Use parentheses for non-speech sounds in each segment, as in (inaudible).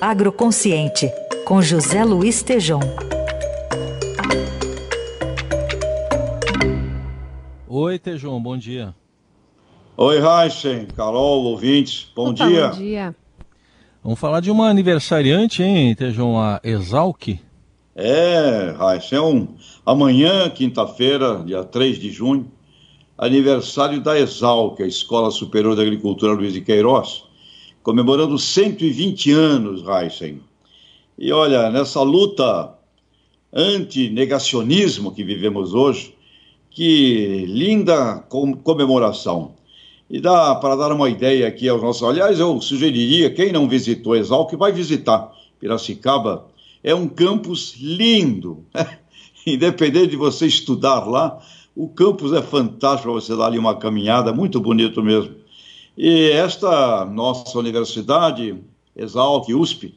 Agroconsciente, com José Luiz Tejom. Oi, Tejom, bom dia. Oi, Raíssen, Carol, ouvintes, bom Opa, dia. Bom dia. Vamos falar de uma aniversariante, hein, Tejom, a Exalc? É, Raíssen, é um, amanhã, quinta-feira, dia 3 de junho, aniversário da Exalc, a Escola Superior de Agricultura Luiz de Queiroz, comemorando 120 anos, Heisen. E olha, nessa luta anti-negacionismo que vivemos hoje, que linda comemoração. E dá para dar uma ideia aqui aos nossos. Aliás, eu sugeriria, quem não visitou Exalc, vai visitar. Piracicaba é um campus lindo. (laughs) Independente de você estudar lá, o campus é fantástico para você dar ali uma caminhada, muito bonito mesmo. E esta nossa universidade, Exalc, USP,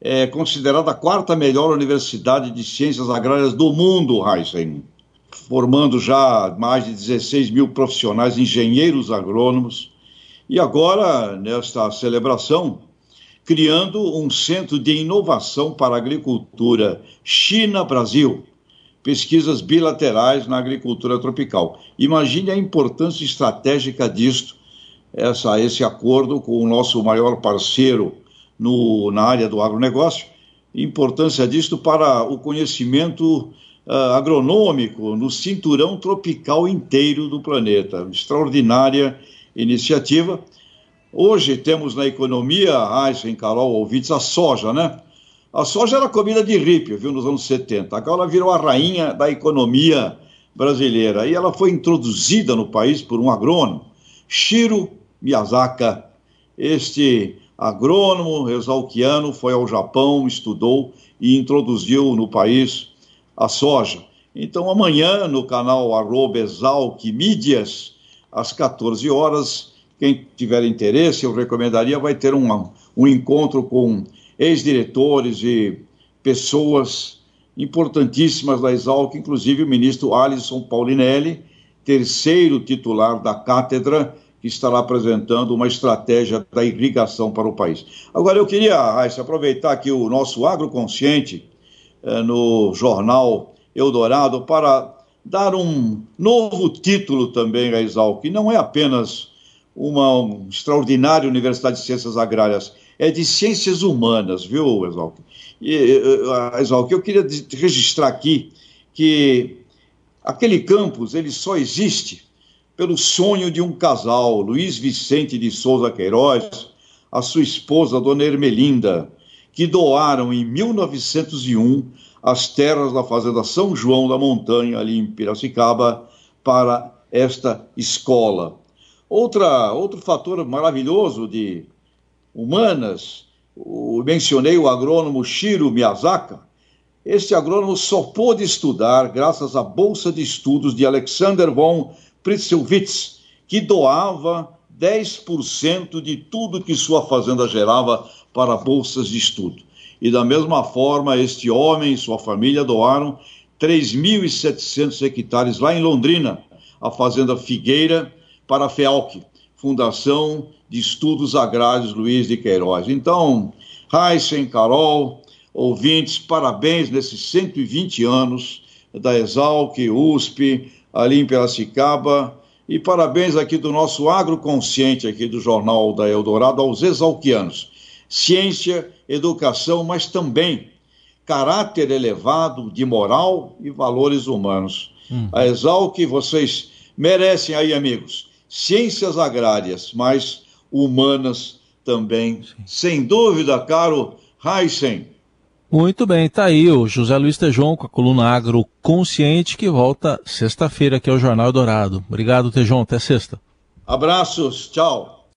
é considerada a quarta melhor universidade de ciências agrárias do mundo, Heisen, formando já mais de 16 mil profissionais, engenheiros agrônomos, e agora, nesta celebração, criando um centro de inovação para a agricultura China-Brasil, pesquisas bilaterais na agricultura tropical. Imagine a importância estratégica disto essa, esse acordo com o nosso maior parceiro no, na área do agronegócio, importância disto para o conhecimento uh, agronômico no cinturão tropical inteiro do planeta. Extraordinária iniciativa. Hoje temos na economia, Aysen, Carol, ouvintes, a soja, né? A soja era comida de ripe, viu, nos anos 70. Agora ela virou a rainha da economia brasileira. E ela foi introduzida no país por um agrônomo, Shiro Miyazaka. Este agrônomo exalquiano foi ao Japão, estudou e introduziu no país a soja. Então, amanhã, no canal arroba Mídias, às 14 horas, quem tiver interesse, eu recomendaria, vai ter um, um encontro com ex-diretores e pessoas importantíssimas da Exalc, inclusive o ministro Alisson Paulinelli, terceiro titular da cátedra que estará apresentando uma estratégia da irrigação para o país. Agora, eu queria, Raíssa, aproveitar aqui o nosso agroconsciente eh, no jornal Eldorado para dar um novo título também Exalc, que não é apenas uma um extraordinária Universidade de Ciências Agrárias, é de Ciências Humanas, viu, Exalc? E, Exalc, eu queria registrar aqui que aquele campus ele só existe pelo sonho de um casal, Luiz Vicente de Souza Queiroz, a sua esposa, Dona Ermelinda, que doaram em 1901 as terras da Fazenda São João da Montanha, ali em Piracicaba, para esta escola. Outra, outro fator maravilhoso de humanas, o, mencionei o agrônomo Shiro Miyazaka. Este agrônomo só pôde estudar graças à Bolsa de Estudos de Alexander von Pritzelwitz, que doava 10% de tudo que sua fazenda gerava para bolsas de estudo. E da mesma forma, este homem e sua família doaram 3.700 hectares lá em Londrina, a fazenda Figueira, para a FEALC, Fundação de Estudos Agrários Luiz de Queiroz. Então, Heisen, Carol, ouvintes, parabéns nesses 120 anos da Exalc, USP, ali em Piracicaba. E parabéns aqui do nosso agroconsciente aqui do Jornal da Eldorado aos exalquianos. Ciência, educação, mas também caráter elevado de moral e valores humanos. Hum. A Exalc, vocês merecem aí, amigos, ciências agrárias, mas humanas também. Sim. Sem dúvida, caro Heisen, muito bem, tá aí o José Luiz Tejon com a coluna Agro Consciente que volta sexta-feira aqui ao Jornal Dourado. Obrigado, Tejon, até sexta. Abraços, tchau.